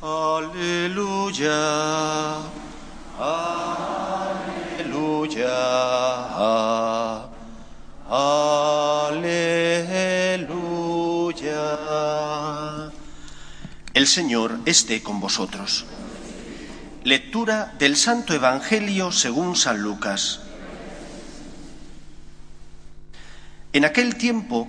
Aleluya. Aleluya. Aleluya. El Señor esté con vosotros. Lectura del Santo Evangelio según San Lucas. En aquel tiempo,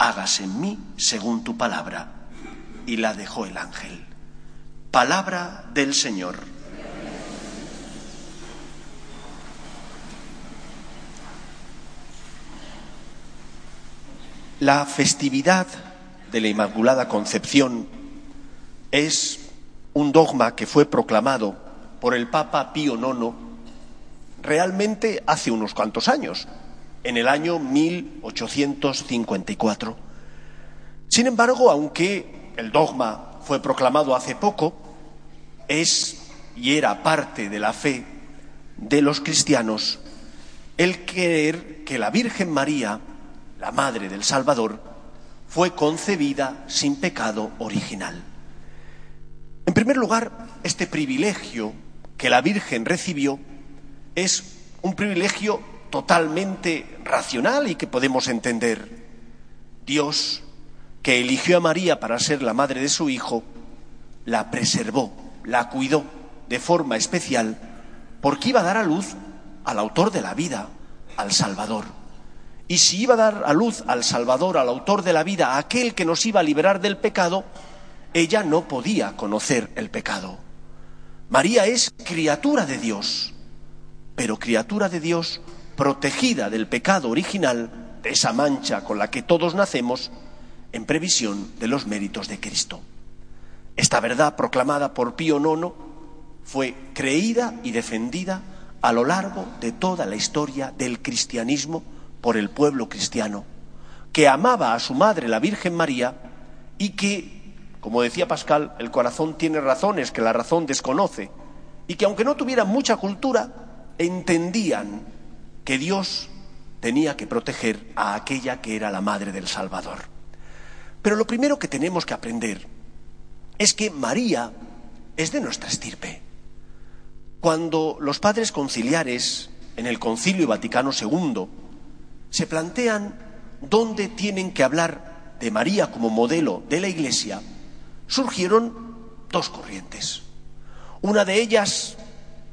hágase en mí según tu palabra. Y la dejó el ángel. Palabra del Señor. La festividad de la Inmaculada Concepción es un dogma que fue proclamado por el Papa Pío IX realmente hace unos cuantos años, en el año 1854. Sin embargo, aunque el dogma fue proclamado hace poco, es y era parte de la fe de los cristianos el creer que la Virgen María, la Madre del Salvador, fue concebida sin pecado original. En primer lugar, este privilegio que la Virgen recibió es un privilegio totalmente racional y que podemos entender. Dios, que eligió a María para ser la madre de su Hijo, la preservó, la cuidó de forma especial, porque iba a dar a luz al autor de la vida, al Salvador. Y si iba a dar a luz al Salvador, al autor de la vida, a aquel que nos iba a liberar del pecado, ella no podía conocer el pecado. María es criatura de Dios, pero criatura de Dios protegida del pecado original, de esa mancha con la que todos nacemos, en previsión de los méritos de Cristo. Esta verdad proclamada por Pío IX fue creída y defendida a lo largo de toda la historia del cristianismo por el pueblo cristiano, que amaba a su madre, la Virgen María, y que, como decía Pascal, el corazón tiene razones que la razón desconoce, y que aunque no tuvieran mucha cultura, entendían que Dios tenía que proteger a aquella que era la madre del Salvador. Pero lo primero que tenemos que aprender es que María es de nuestra estirpe. Cuando los padres conciliares en el Concilio Vaticano II se plantean dónde tienen que hablar de María como modelo de la Iglesia, surgieron dos corrientes. Una de ellas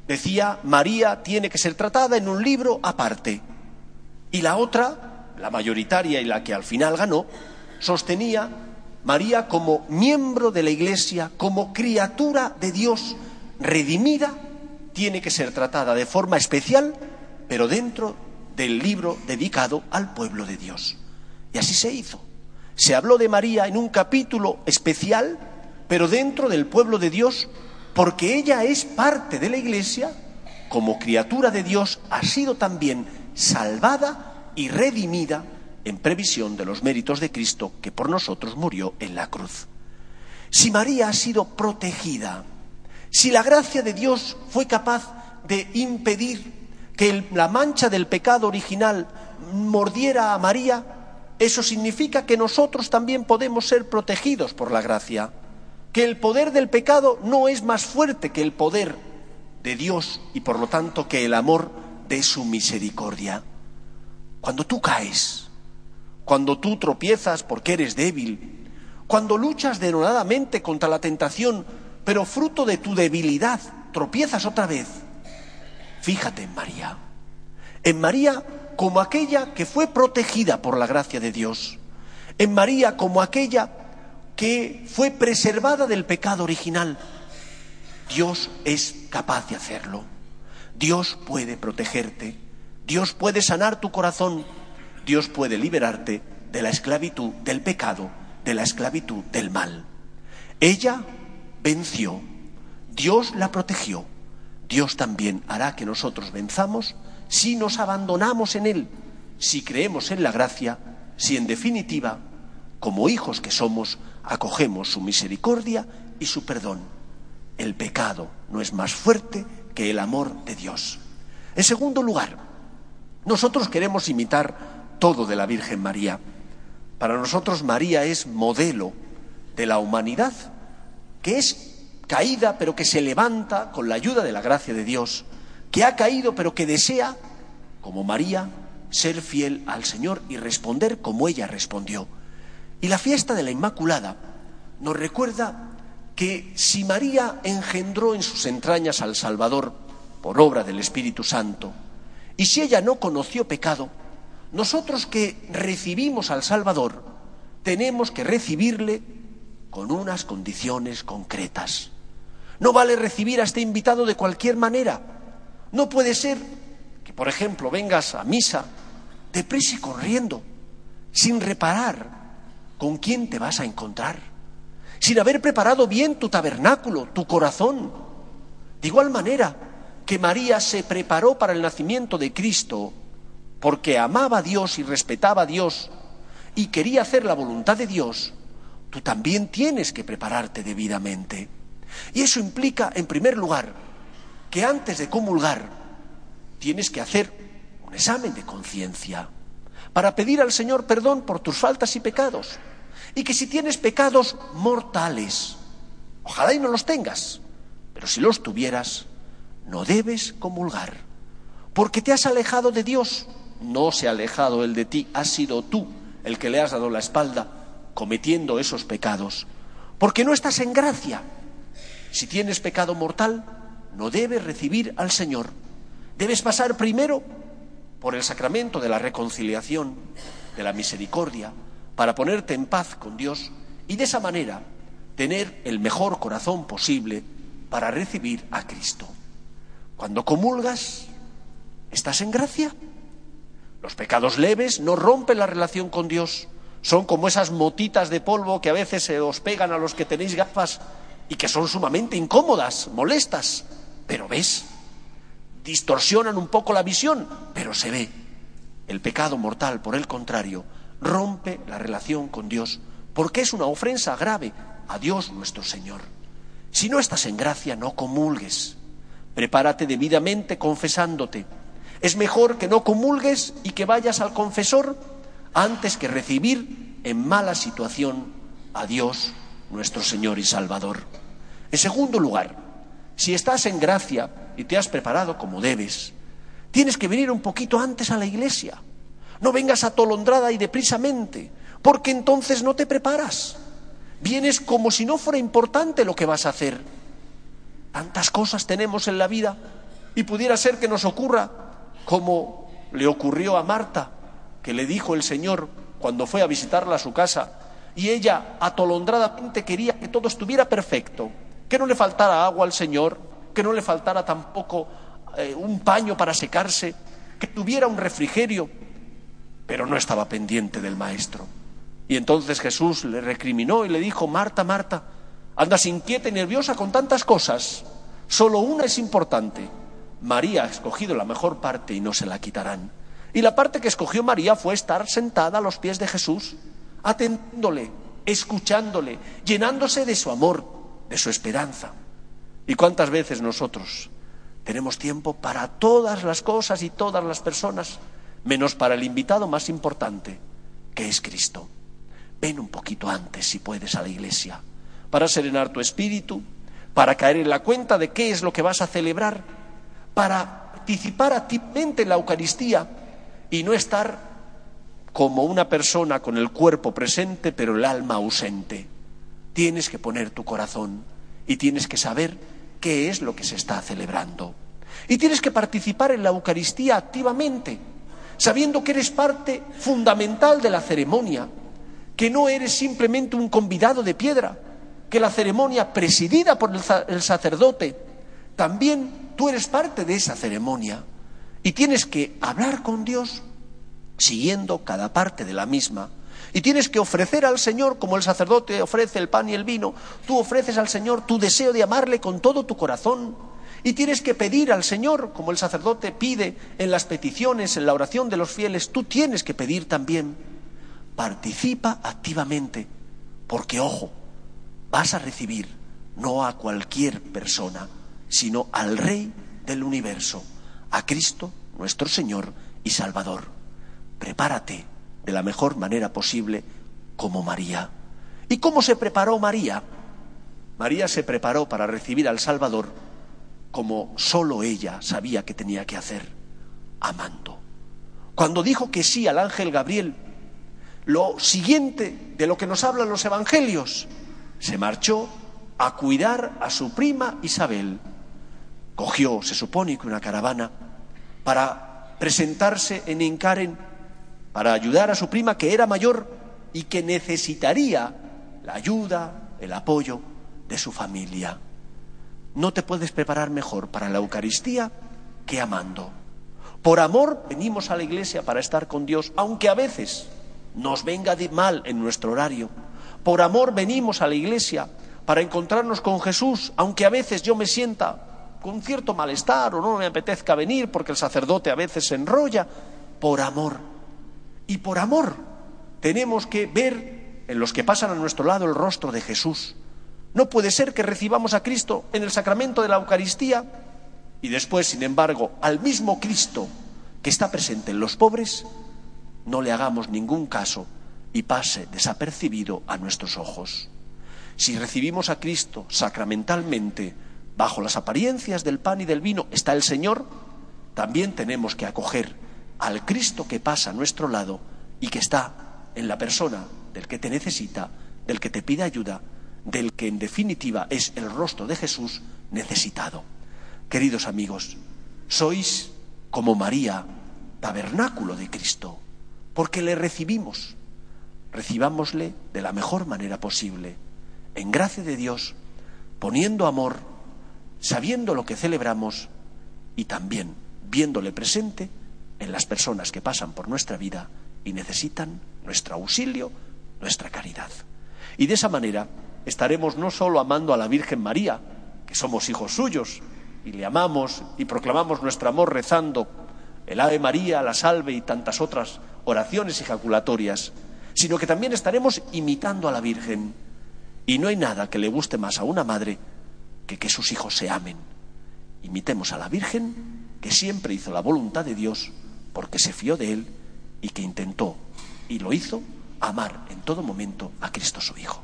decía, María tiene que ser tratada en un libro aparte. Y la otra, la mayoritaria y la que al final ganó, sostenía, María como miembro de la Iglesia, como criatura de Dios redimida, tiene que ser tratada de forma especial, pero dentro del libro dedicado al pueblo de Dios. Y así se hizo. Se habló de María en un capítulo especial, pero dentro del pueblo de Dios, porque ella es parte de la Iglesia, como criatura de Dios, ha sido también salvada y redimida en previsión de los méritos de Cristo que por nosotros murió en la cruz. Si María ha sido protegida, si la gracia de Dios fue capaz de impedir que la mancha del pecado original mordiera a María, eso significa que nosotros también podemos ser protegidos por la gracia, que el poder del pecado no es más fuerte que el poder de Dios y por lo tanto que el amor de su misericordia. Cuando tú caes, cuando tú tropiezas porque eres débil, cuando luchas denodadamente contra la tentación, pero fruto de tu debilidad tropiezas otra vez, fíjate en María. En María como aquella que fue protegida por la gracia de Dios. En María como aquella que fue preservada del pecado original. Dios es capaz de hacerlo. Dios puede protegerte. Dios puede sanar tu corazón Dios puede liberarte de la esclavitud del pecado, de la esclavitud del mal. Ella venció, Dios la protegió, Dios también hará que nosotros venzamos si nos abandonamos en Él, si creemos en la gracia, si en definitiva, como hijos que somos, acogemos su misericordia y su perdón. El pecado no es más fuerte que el amor de Dios. En segundo lugar, nosotros queremos imitar todo de la Virgen María. Para nosotros María es modelo de la humanidad, que es caída pero que se levanta con la ayuda de la gracia de Dios, que ha caído pero que desea, como María, ser fiel al Señor y responder como ella respondió. Y la fiesta de la Inmaculada nos recuerda que si María engendró en sus entrañas al Salvador por obra del Espíritu Santo, y si ella no conoció pecado, nosotros que recibimos al Salvador, tenemos que recibirle con unas condiciones concretas. No vale recibir a este invitado de cualquier manera. No puede ser que, por ejemplo, vengas a misa deprisa y corriendo, sin reparar con quién te vas a encontrar, sin haber preparado bien tu tabernáculo, tu corazón. De igual manera que María se preparó para el nacimiento de Cristo porque amaba a Dios y respetaba a Dios y quería hacer la voluntad de Dios, tú también tienes que prepararte debidamente. Y eso implica, en primer lugar, que antes de comulgar tienes que hacer un examen de conciencia para pedir al Señor perdón por tus faltas y pecados. Y que si tienes pecados mortales, ojalá y no los tengas, pero si los tuvieras, no debes comulgar, porque te has alejado de Dios no se ha alejado él de ti, has sido tú el que le has dado la espalda cometiendo esos pecados, porque no estás en gracia. Si tienes pecado mortal, no debes recibir al Señor. Debes pasar primero por el sacramento de la reconciliación, de la misericordia, para ponerte en paz con Dios y de esa manera tener el mejor corazón posible para recibir a Cristo. Cuando comulgas, ¿estás en gracia? Los pecados leves no rompen la relación con Dios. Son como esas motitas de polvo que a veces se os pegan a los que tenéis gafas y que son sumamente incómodas, molestas. Pero ves, distorsionan un poco la visión, pero se ve. El pecado mortal, por el contrario, rompe la relación con Dios porque es una ofensa grave a Dios nuestro Señor. Si no estás en gracia, no comulgues. Prepárate debidamente confesándote es mejor que no comulgues y que vayas al confesor antes que recibir en mala situación a Dios, nuestro Señor y Salvador. En segundo lugar, si estás en gracia y te has preparado como debes, tienes que venir un poquito antes a la iglesia. No vengas atolondrada y deprisamente, porque entonces no te preparas. Vienes como si no fuera importante lo que vas a hacer. Tantas cosas tenemos en la vida y pudiera ser que nos ocurra como le ocurrió a Marta, que le dijo el Señor cuando fue a visitarla a su casa, y ella atolondradamente quería que todo estuviera perfecto, que no le faltara agua al Señor, que no le faltara tampoco eh, un paño para secarse, que tuviera un refrigerio, pero no estaba pendiente del Maestro. Y entonces Jesús le recriminó y le dijo, Marta, Marta, andas inquieta y nerviosa con tantas cosas, solo una es importante. María ha escogido la mejor parte y no se la quitarán. Y la parte que escogió María fue estar sentada a los pies de Jesús, atendiéndole, escuchándole, llenándose de su amor, de su esperanza. ¿Y cuántas veces nosotros tenemos tiempo para todas las cosas y todas las personas, menos para el invitado más importante, que es Cristo? Ven un poquito antes, si puedes, a la iglesia, para serenar tu espíritu, para caer en la cuenta de qué es lo que vas a celebrar, para participar activamente en la Eucaristía y no estar como una persona con el cuerpo presente pero el alma ausente. Tienes que poner tu corazón y tienes que saber qué es lo que se está celebrando. Y tienes que participar en la Eucaristía activamente, sabiendo que eres parte fundamental de la ceremonia, que no eres simplemente un convidado de piedra, que la ceremonia presidida por el sacerdote, también tú eres parte de esa ceremonia y tienes que hablar con Dios siguiendo cada parte de la misma. Y tienes que ofrecer al Señor, como el sacerdote ofrece el pan y el vino, tú ofreces al Señor tu deseo de amarle con todo tu corazón. Y tienes que pedir al Señor, como el sacerdote pide en las peticiones, en la oración de los fieles, tú tienes que pedir también. Participa activamente, porque ojo, vas a recibir no a cualquier persona, sino al Rey del universo, a Cristo, nuestro Señor y Salvador prepárate de la mejor manera posible como María. ¿Y cómo se preparó María? María se preparó para recibir al Salvador como solo ella sabía que tenía que hacer, amando. Cuando dijo que sí al ángel Gabriel, lo siguiente de lo que nos hablan los evangelios, se marchó a cuidar a su prima Isabel. Cogió, se supone que una caravana, para presentarse en Encaren para ayudar a su prima que era mayor y que necesitaría la ayuda, el apoyo de su familia. No te puedes preparar mejor para la Eucaristía que amando. Por amor venimos a la iglesia para estar con Dios, aunque a veces nos venga de mal en nuestro horario. Por amor venimos a la iglesia para encontrarnos con Jesús, aunque a veces yo me sienta con cierto malestar o no me apetezca venir porque el sacerdote a veces se enrolla. Por amor y por amor tenemos que ver en los que pasan a nuestro lado el rostro de Jesús. No puede ser que recibamos a Cristo en el sacramento de la Eucaristía y después, sin embargo, al mismo Cristo que está presente en los pobres, no le hagamos ningún caso y pase desapercibido a nuestros ojos. Si recibimos a Cristo sacramentalmente, bajo las apariencias del pan y del vino, está el Señor, también tenemos que acoger al Cristo que pasa a nuestro lado y que está en la persona del que te necesita, del que te pide ayuda, del que en definitiva es el rostro de Jesús necesitado. Queridos amigos, sois como María, tabernáculo de Cristo, porque le recibimos. Recibámosle de la mejor manera posible, en gracia de Dios, poniendo amor, sabiendo lo que celebramos y también viéndole presente en las personas que pasan por nuestra vida y necesitan nuestro auxilio, nuestra caridad. Y de esa manera estaremos no solo amando a la Virgen María, que somos hijos suyos, y le amamos y proclamamos nuestro amor rezando el Ave María, la Salve y tantas otras oraciones ejaculatorias, sino que también estaremos imitando a la Virgen. Y no hay nada que le guste más a una madre que que sus hijos se amen. Imitemos a la Virgen, que siempre hizo la voluntad de Dios porque se fió de él y que intentó y lo hizo amar en todo momento a Cristo su Hijo.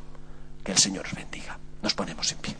Que el Señor os bendiga. Nos ponemos en pie.